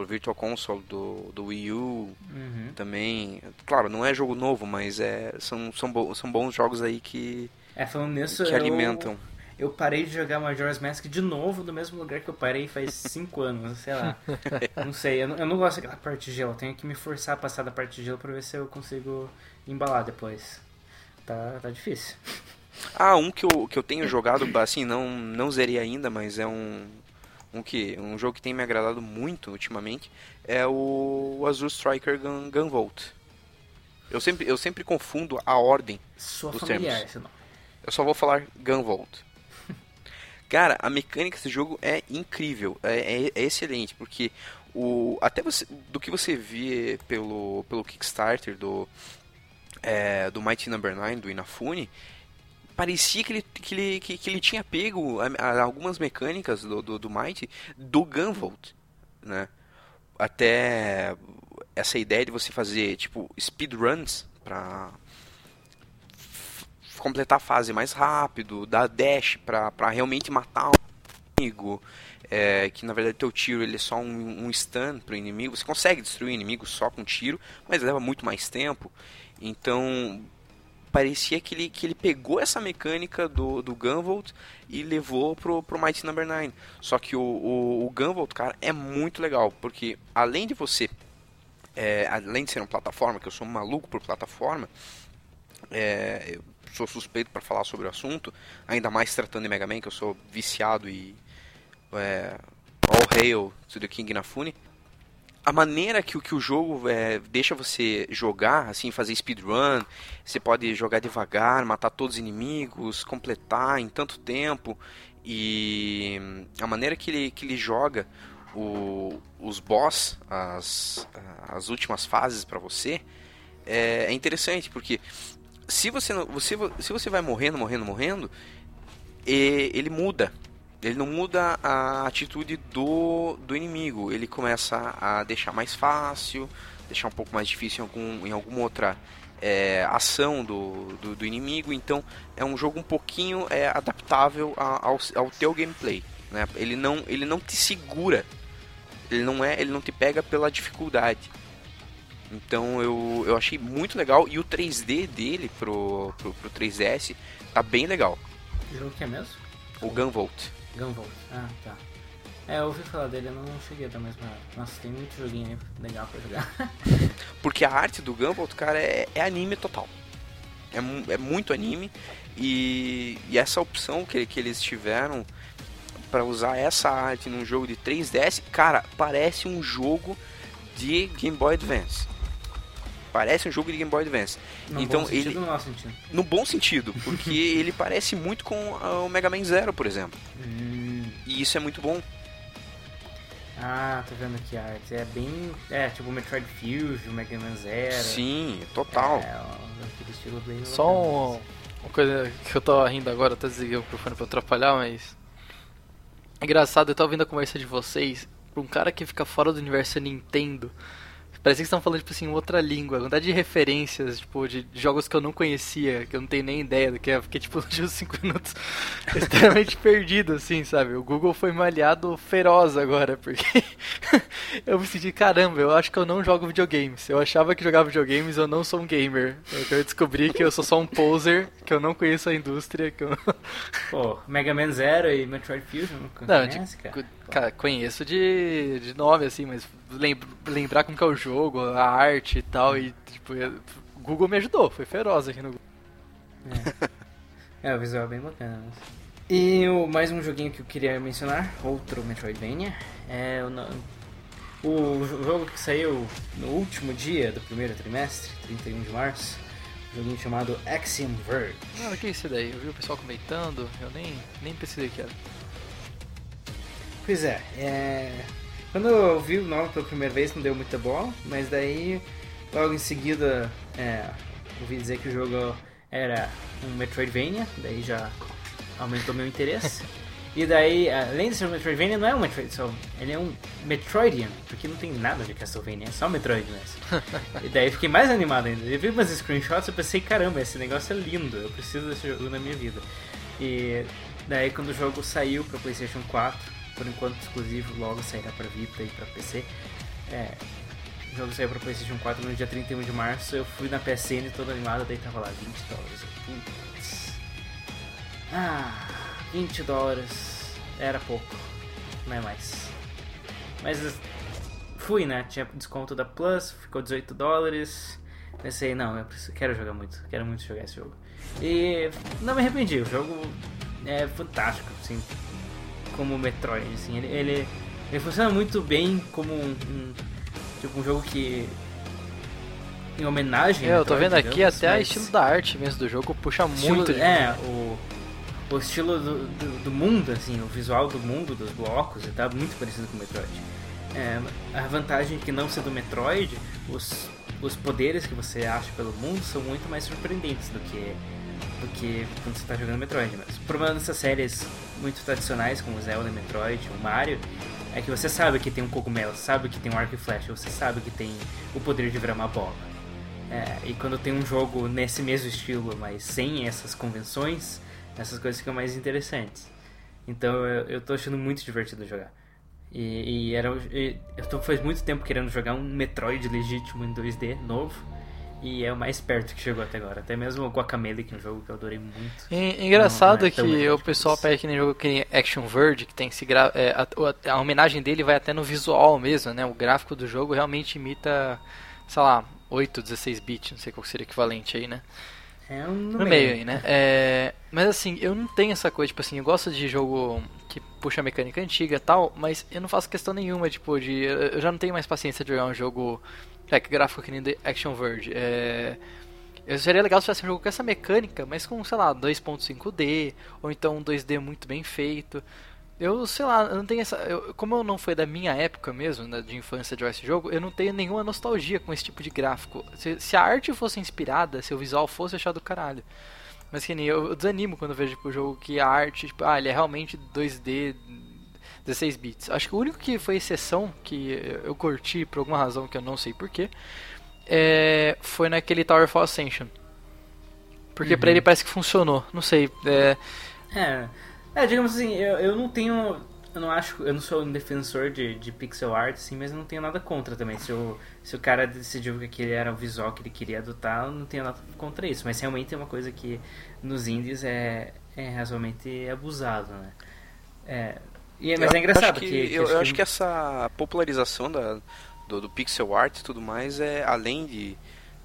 pro Virtual Console do, do Wii U Uhum. também. Claro, não é jogo novo, mas é, são, são, bo- são bons jogos aí que, É, falando nisso, que eu, alimentam. eu parei de jogar Majora's Mask de novo no mesmo lugar que eu parei faz [laughs] 5 anos, sei lá. não sei, eu não, eu não gosto daquela parte de gelo. Eu tenho que me forçar a passar da parte de gelo pra ver se eu consigo embalar depois. Tá, tá difícil. Ah, um que eu, que eu tenho jogado, assim, não, não zerei ainda, mas é um, um, que, um jogo que tem me agradado muito ultimamente, é o Azul Striker Gun, Gunvolt. Eu sempre, eu sempre confundo a ordem, Sou Dos familiar termos. eu só vou falar Gunvolt. [laughs] Cara, a mecânica desse jogo é incrível, é, é- é excelente, porque o, até você, do que você vê pelo, pelo Kickstarter do, é, do Mighty Number 9, do Inafune, parecia que ele, que ele, que, que ele tinha pego a- a- algumas mecânicas do, do, do Mighty do Gunvolt, né? Até essa ideia de você fazer, tipo, speedruns pra completar a fase mais rápido, dar dash pra, pra realmente matar o inimigo, é, que na verdade teu tiro ele é só um, um stun pro inimigo, você consegue destruir o inimigo só com tiro, mas leva muito mais tempo, então parecia que ele, que ele pegou essa mecânica do, do Gunvolt e levou pro, pro Mighty Number 9. Só que o, o, o Gunvolt, cara, é muito legal, porque além de você, é, além de ser uma plataforma, que eu sou maluco por plataforma, é, eu sou suspeito para falar sobre o assunto, ainda mais tratando de Mega Man, que eu sou viciado e é, all hail to the King Inafune. A maneira que, o- que o jogo é, deixa você jogar, assim, fazer speedrun, você pode jogar devagar, matar todos os inimigos, completar em tanto tempo, e a maneira que ele, que ele joga o- os boss, as, as últimas fases para você, é, é interessante, porque se você, você, se você vai morrendo, morrendo, morrendo, ele muda. Ele não muda a atitude do, do inimigo. Ele começa a deixar mais fácil, deixar um pouco mais difícil em, algum, em alguma outra é, ação do, do, do inimigo. Então é um jogo um pouquinho é, adaptável a- ao, ao teu gameplay. Né? Ele, não, ele não te segura. Ele não, é, ele não te pega pela dificuldade. Então eu, eu achei muito legal. E o 3D dele pro, pro, pro 3DS tá bem legal. Jogo que é mesmo? O Gunvolt. Gunvolt. Ah, tá. É, eu ouvi falar dele, eu não cheguei a dar mais. Nossa, tem muito joguinho legal pra jogar. [laughs] Porque a arte do Gunvolt, cara, é, é anime total. É, é muito anime. E, e essa opção que, que eles tiveram para usar essa arte num jogo de 3DS, cara, parece um jogo de Game Boy Advance. Parece um jogo de Game Boy Advance. No então bom sentido ele no mau sentido? no bom sentido, porque [laughs] ele parece muito com ah, o Mega Man Zero, por exemplo. Hum, E isso é muito bom. ah, tô vendo aqui a arte. É bem... É, tipo Metroid Fusion, Mega Man Zero. Sim, total. É, ó, aquele estilo bem Só um, uma coisa que eu tava rindo agora, até desliguei o microfone pra atrapalhar, mas. Engraçado, eu tava ouvindo a conversa de vocês. Pra um cara que fica fora do universo Nintendo, Parecia que estavam falando, tipo assim, outra língua. A quantidade de referências, tipo, de jogos que eu não conhecia, que eu não tenho nem ideia do que é. Fiquei, tipo, [laughs] de uns 5 minutos [laughs] extremamente perdido, assim, sabe? O Google foi malhado feroz agora, porque [laughs] eu me senti, caramba, eu acho que eu não jogo videogames. Eu achava que jogava videogames, eu não sou um gamer. Então eu descobri que eu sou só um poser, que eu não conheço a indústria, que eu Pô, Mega Man Zero e Metroid Fusion, não Não, de, conhece, cara? Cara, conheço de, de nome, assim, mas lembr- lembrar como que é o jogo, a arte e tal, e tipo, o Google me ajudou, foi feroz aqui no Google. [laughs] É, o visual é bem bacana. mas- E o, mais um joguinho que eu queria mencionar, outro Metroidvania, é o, o jo- jogo que saiu no último dia do primeiro trimestre, 31 de março, um joguinho chamado Axiom Verge. Ah, o que é isso daí? Eu vi o pessoal comentando, eu nem, nem pesquisei o que era. Pois é, é, quando eu vi o nome pela primeira vez não deu muita bola, mas daí logo em seguida é, ouvi dizer que o jogo era um Metroidvania, daí já aumentou meu interesse. [laughs] E daí, além de ser um Metroidvania, não é um Metroid, só, ele é um Metroidian, porque não tem nada de Castlevania, é só Metroid mesmo. [laughs] e daí fiquei mais animado ainda. Eu vi umas screenshots e pensei, caramba, esse negócio é lindo, eu preciso desse jogo na minha vida. E daí quando o jogo saiu para PlayStation 4, por enquanto exclusivo, logo sairá para Vita e para PC. É, o jogo saiu para PlayStation 4 no dia 31 de março. Eu fui na PSN todo animado, daí tava lá 20 dólares. Eu, Putz. Ah, 20 dólares era pouco, não é mais. Mas fui, né? Tinha desconto da Plus, ficou 18 dólares. Pensei, não, eu quero jogar muito, quero muito jogar esse jogo. E não me arrependi, o jogo é fantástico, assim, como Metroid, assim, ele, ele, ele funciona muito bem como um, um- tipo um jogo que em homenagem É, eu tô Metroid, vendo aqui digamos, até o mas estilo da arte mesmo do jogo puxa estilo- muito de é, o, o estilo do, do, do mundo, assim, o visual do mundo, dos blocos e tal, muito parecido com o Metroid. É, a vantagem é que não sendo Metroid, os, os poderes que você acha pelo mundo são muito mais surpreendentes do que do que quando você está jogando Metroid. Mas o problema dessas séries muito tradicionais, como Zelda, Metroid, o Mario, é que você sabe que tem um cogumelo, sabe que tem um arco e flecha, você sabe que tem o poder de virar uma bola. É, e quando tem um jogo nesse mesmo estilo, mas sem essas convenções, essas coisas ficam mais interessantes. Então eu, eu tô achando muito divertido jogar. E, e era, e eu tô faz muito tempo querendo jogar um Metroid legítimo em 2D novo. E é o mais perto que chegou até agora. Até mesmo o Guacamelee, que é um jogo que eu adorei muito. E- Engraçado Não, não é que o pessoal pega que nem jogo que Action Verge, que tem que se gra... é, a, a- a homenagem dele vai até no visual mesmo, né? O gráfico do jogo realmente imita, sei lá, 8, 16 bits, não sei qual seria o equivalente aí, né? É um no, No meio aí, né? É, mas assim, eu não tenho essa coisa, tipo assim, eu gosto de jogo que puxa mecânica antiga e tal, mas eu não faço questão nenhuma, tipo, de. Eu já não tenho mais paciência de jogar um jogo. É, que gráfico que nem The Action Verge. É. Eu seria legal se tivesse um jogo com essa mecânica, mas com, sei lá, 2.5D, ou então um 2D muito bem feito. Eu, sei lá, eu não tenho essa. eu- como eu não foi da minha época mesmo, né, de infância de jogar esse jogo, eu não tenho nenhuma nostalgia com esse tipo de gráfico. Se, se a arte fosse inspirada, se o visual fosse, achar do caralho. Mas que nem eu, eu desanimo quando eu vejo tipo, o jogo que a arte, tipo, ah, ele é realmente 2D 16 bits. Acho que o único que foi exceção que eu curti por alguma razão que eu não sei porquê, é, foi naquele Tower of Ascension. Porque pra ele parece que funcionou. Não sei. É, É, é digamos assim, eu, eu não tenho. Eu não acho. Eu não sou um defensor de, de pixel art, assim, mas eu não tenho nada contra também. Se o, se o cara decidiu que aquele era o visual que ele queria adotar, eu não tenho nada contra isso. Mas realmente é uma coisa que nos indies é, é razoavelmente abusado, né? É, e, mas Eu é engraçado acho que, que, eu, eu acho que essa popularização da, do, do pixel art e tudo mais é além de,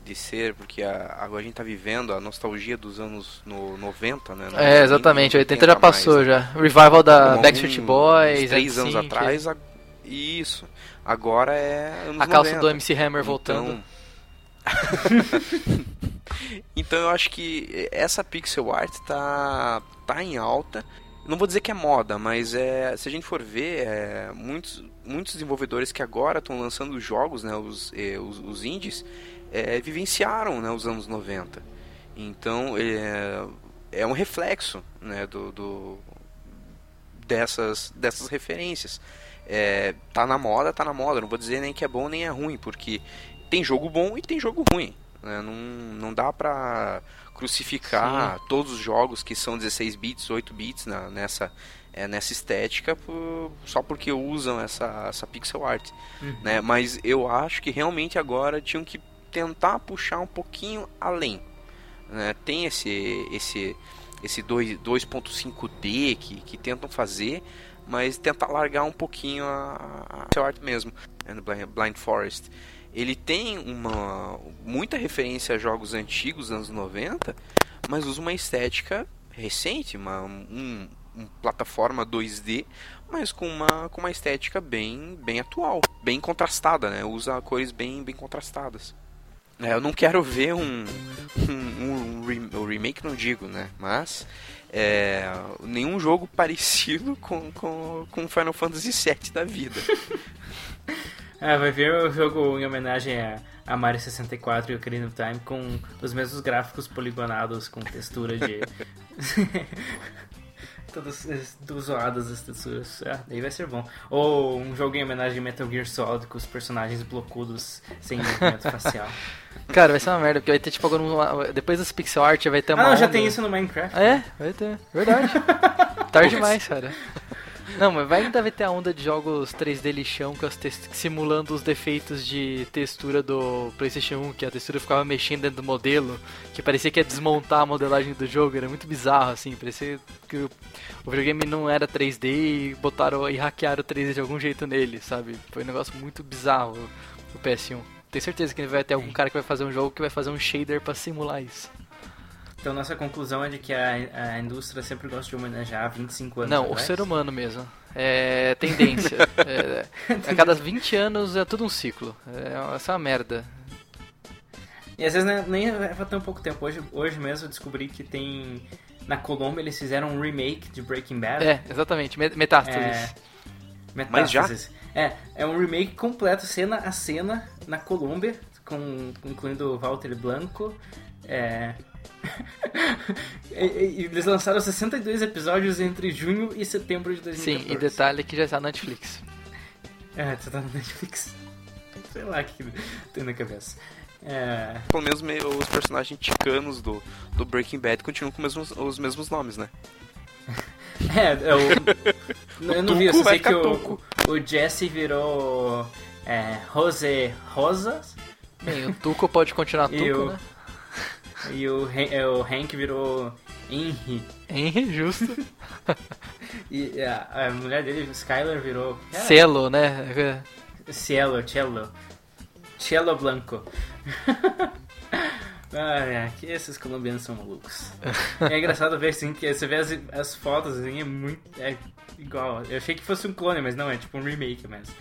de ser, porque a, agora a gente tá vivendo a nostalgia dos anos no 90, né? É, exatamente. 80 já passou mais, né? já. Revival da Backstreet Boys. três anos NSYNC, atrás, a- isso. Agora é anos A calça 90. do MC Hammer voltando. Então... [laughs] então eu acho que essa pixel art tá, tá em alta. Não vou dizer que é moda, mas é, se a gente for ver, é, muitos, muitos desenvolvedores que agora estão lançando jogos, né, os, eh, os, os indies, é, vivenciaram né, os anos 90. Então é, é um reflexo né, do, do- dessas, dessas referências. é, tá na moda, tá na moda. Não vou dizer nem que é bom nem é ruim, porque tem jogo bom e tem jogo ruim. Né? Não, não dá pra crucificar Sim. todos os jogos que são 16 bits, 8 bits na, nessa, é, nessa estética por, só porque usam essa, essa pixel art. Uhum. Né? Mas eu acho que realmente agora tinham que tentar puxar um pouquinho além. Né? Tem esse, esse, esse 2.5D que, que tentam fazer, mas tentar largar um pouquinho a, a pixel art mesmo. Blind Forest ele tem uma muita referência a jogos antigos anos 90, mas usa uma estética recente, uma um, um, plataforma 2D, mas com uma, com uma estética bem, bem atual, bem contrastada, né? Usa cores bem, bem contrastadas. É, eu não quero ver um, um, um, remake, não digo, né? Mas é, nenhum jogo [laughs] parecido com, com, com Final Fantasy VII da vida. [laughs] É, vai ver o jogo em homenagem a, a Mario 64 e o Ocarina of Time com os mesmos gráficos poligonados, com textura de. [laughs] todas, zoadas as texturas. É, daí vai ser bom. Ou um jogo em homenagem a Metal Gear Solid com os personagens blocudos sem movimento facial. [laughs] Cara, vai ser uma merda, porque vai ter tipo algum. Depois das pixel art vai ter uma. Ah, não, já tem isso no Minecraft. É, vai ter. Verdade. [laughs] Tarde demais, cara. Não, mas vai ainda ter a onda de jogos 3D lixão com as simulando os defeitos de textura do PlayStation 1, que a textura ficava mexendo dentro do modelo, que parecia que ia desmontar a modelagem do jogo, era muito bizarro assim, parecia que o, videogame não era 3D e botaram e hackearam o 3D de algum jeito nele, sabe? Foi um negócio muito bizarro o PS1. Tenho certeza que vai ter algum cara que vai fazer um jogo que vai fazer um shader para simular isso. Então nossa conclusão é de que a, a indústria sempre gosta de homenagear 25 anos Não, atrás. o ser humano mesmo. É tendência. [laughs] é, a cada 20 anos é tudo um ciclo. É, essa é uma merda. E às vezes né, nem vai ter um pouco tempo. Hoje, hoje mesmo eu descobri que tem... Na Colômbia eles fizeram um remake de Breaking Bad. É, exatamente. Metástases. É, metástases. Mas já? É, é um remake completo, cena a cena, na Colômbia, com, incluindo Walter Blanco, é, [laughs] e, eles lançaram 62 episódios entre junho e setembro de 2014. Sim, e detalhe que já está na Netflix. É, já tá na Netflix. Sei lá o que tem na cabeça. É... Pelo menos os personagens ticanos do, do Breaking Bad continuam com os mesmos, os mesmos nomes, né? [laughs] é, eu, [laughs] eu não vi, eu só sei que o, o Jesse virou é, José Rosas. Bem, o Tuco pode continuar Tuco, o, né? E o, é, o Hank virou Henry. Henry, justo. [laughs] e a, a, mulher dele, Skyler, virou. Cielo, né? Cielo, Cello. Cello Blanco. [laughs] Ah, é, que esses colombianos são malucos. [laughs] é engraçado ver assim, que você vê as, as fotos assim, é muito. É igual. Eu achei que fosse um clone, mas não, é tipo um remake mesmo.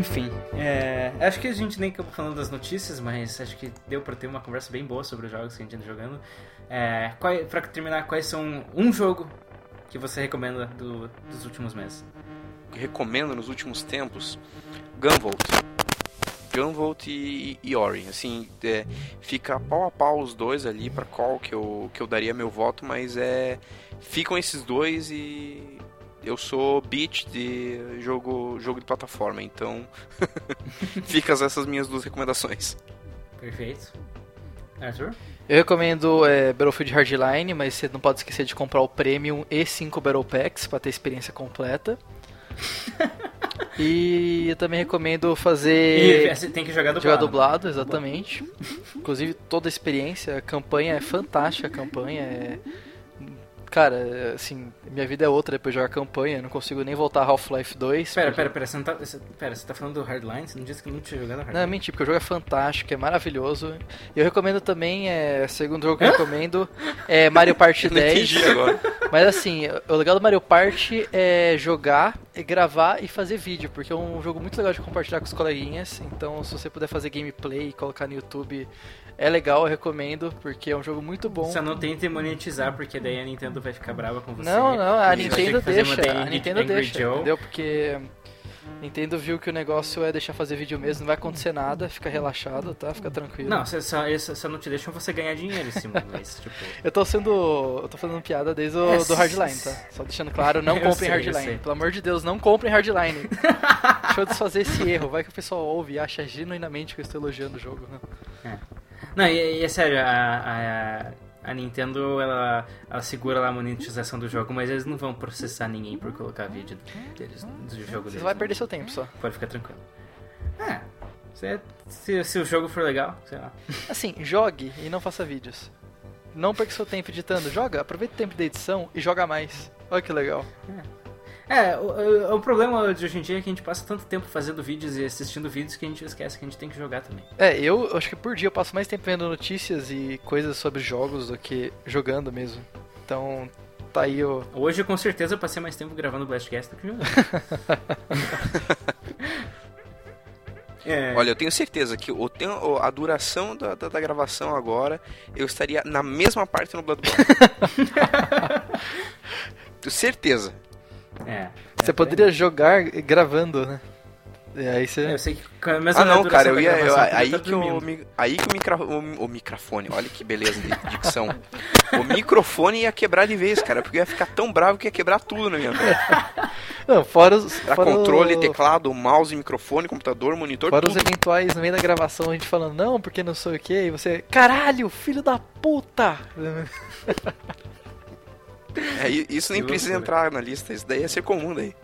Enfim, é, acho que a gente nem acabou falando das notícias, mas acho que deu pra ter uma conversa bem boa sobre os jogos que a gente anda jogando. É, qual, pra terminar, quais são um jogo que você recomenda do, dos últimos meses? Recomendo nos últimos tempos Gunvolt. Gunvolt e, e Ori. Assim, é, fica pau a pau os dois ali para qual que eu, que eu daria meu voto, mas é ficam esses dois e eu sou beat de jogo, jogo de plataforma, então [laughs] ficam essas minhas duas recomendações. Perfeito. Arthur? Eu recomendo é, Battlefield Hardline, mas você não pode esquecer de comprar o Premium e 5 Battle Packs para ter experiência completa. [laughs] e eu também recomendo fazer. E tem que jogar dublado. Jogar dublado, exatamente. Inclusive, toda a experiência, a campanha é fantástica, a campanha é Cara, assim, minha vida é outra depois de jogar campanha, não consigo nem voltar a Half-Life 2. Pera, porque... pera, pera, você não tá. Você, pera, você tá falando do Hardline? Você não disse que não tinha jogado Hardline? Não, mentira, porque o jogo é fantástico, é maravilhoso. E eu recomendo também, é, segundo jogo que eu recomendo, é Mario Party [laughs] 10. agora. Mas assim, o legal do Mario Party é jogar, é gravar e fazer vídeo, porque é um jogo muito legal de compartilhar com os coleguinhas. Então, se você puder fazer gameplay e colocar no YouTube, é legal, eu recomendo, porque é um jogo muito bom. Só não tente monetizar, porque daí a Nintendo vai ficar brava com você. Não, não, a Nintendo deixa. A Nintendo deixa, Joe. entendeu? Porque Nintendo viu que o negócio é deixar fazer vídeo mesmo, não vai acontecer nada, fica relaxado, tá? Fica tranquilo. Não, só, só, só não te deixam você ganhar dinheiro em cima, [laughs] mas tipo. Eu tô sendo. Eu tô fazendo piada desde o É, do Hardline, tá? Só deixando claro, não [laughs] comprem sei, Hardline. Pelo amor de Deus, não comprem Hardline. [laughs] Deixa eu desfazer esse erro. Vai que o pessoal ouve e acha genuinamente que eu estou elogiando o jogo. né? Não, e, e é sério, a, a, a Nintendo ela, ela segura lá a monetização do jogo, mas eles não vão processar ninguém por colocar vídeo deles, do jogo Você deles. vai não. perder seu tempo só. Pode ficar tranquilo. É, se, se, se o jogo for legal, sei lá. [laughs] Assim, jogue e não faça vídeos. Não perca seu tempo editando. Joga, aproveita o tempo da edição e joga mais. Olha que legal. É, o, o- o problema de hoje em dia é que a gente passa tanto tempo fazendo vídeos e assistindo vídeos que a gente esquece que a gente tem que jogar também. É, eu acho que por dia eu passo mais tempo vendo notícias e coisas sobre jogos do que jogando mesmo. Então, tá aí o. Hoje, com certeza, eu passei mais tempo gravando o Blastcast do que jogando. [laughs] é, Olha, eu tenho certeza que o tempo, a duração da, da, da gravação agora, eu estaria na mesma parte no Bloodborne. [laughs] tenho certeza. É. Você poderia jogar gravando, né? E aí você. Eu sei que com a mesma Ah não, cara, eu da ia. eu- aí, podia que o, aí que o, micro, o, o microfone, olha que beleza de dicção. o microfone ia quebrar de vez, cara, porque eu ia ficar tão bravo que ia quebrar tudo na minha vida. [laughs] Não, fora os. Era fora controle, o- teclado, mouse, microfone, computador, monitor, Fora os tudo. eventuais no meio da gravação, a gente falando, não, porque não sei o que, e você, caralho, filho da puta! [laughs] É, isso nem precisa entrar na lista, isso daí ia ser comum daí.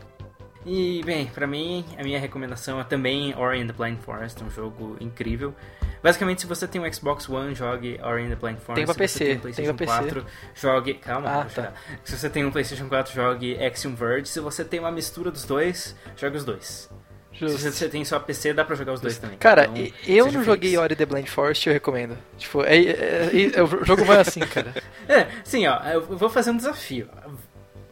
E, bem, pra mim, a minha recomendação é também Ori and the Blind Forest, um jogo incrível. Basicamente, se você tem um Xbox One, jogue Ori and the Blind Forest. Tem pra se PC, você tem um tem PlayStation pra PC. 4, jogue... Calma, Ah, vou tá. chegar. Se você tem um PlayStation 4, jogue Axiom Verge. Se você tem uma mistura dos dois, jogue os dois. Justo. Se você tem só PC, dá pra jogar os dois também. Cara, Então, eu não joguei Ori The Blind Forest, eu recomendo. Tipo, é, é- é- o jogo vai assim, cara. [laughs] É, sim, ó, eu vou fazer um desafio.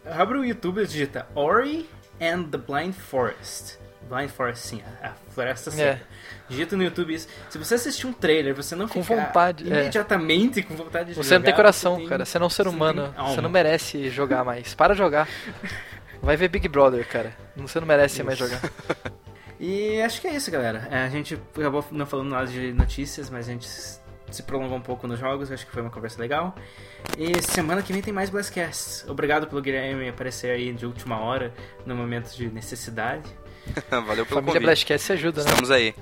Abre o YouTube e digita Ori and the Blind Forest. Blind Forest, sim, a, a floresta seca. Digita no YouTube isso. Se você assistir um trailer, você não Com vontade, é. imediatamente com vontade de Você jogar. não tem coração, tem- cara. Você não é um ser você humano. Você não merece jogar mais. Para de jogar. [laughs] Vai ver Big Brother, cara. Você não merece mais jogar. [laughs] E acho que é isso, galera. É, a gente acabou não falando nada de notícias, mas a gente se prolongou um pouco nos jogos. Acho que foi uma conversa legal. E semana que vem tem mais Blastcasts. Obrigado pelo Guilherme aparecer aí de última hora, no momento de necessidade. [laughs] Valeu pelo Família convite. Blastcast se ajuda, né? Estamos aí.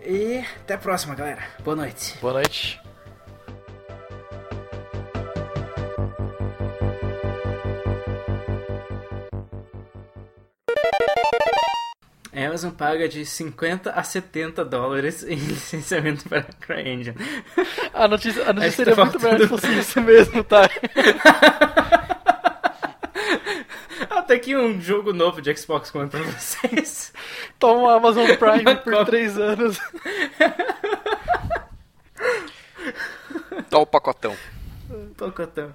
E até a próxima, galera. Boa noite. Boa noite. A Amazon paga de 50 a 70 dólares em [laughs] licenciamento para CryEngine. A notícia, a notícia que seria tá muito melhor se fosse isso mesmo, tá? [laughs] Até aqui um jogo novo de Xbox One pra vocês. Toma o Amazon Prime Uma por cópia. 3 anos. Dá [laughs] o pacotão. Pocotão.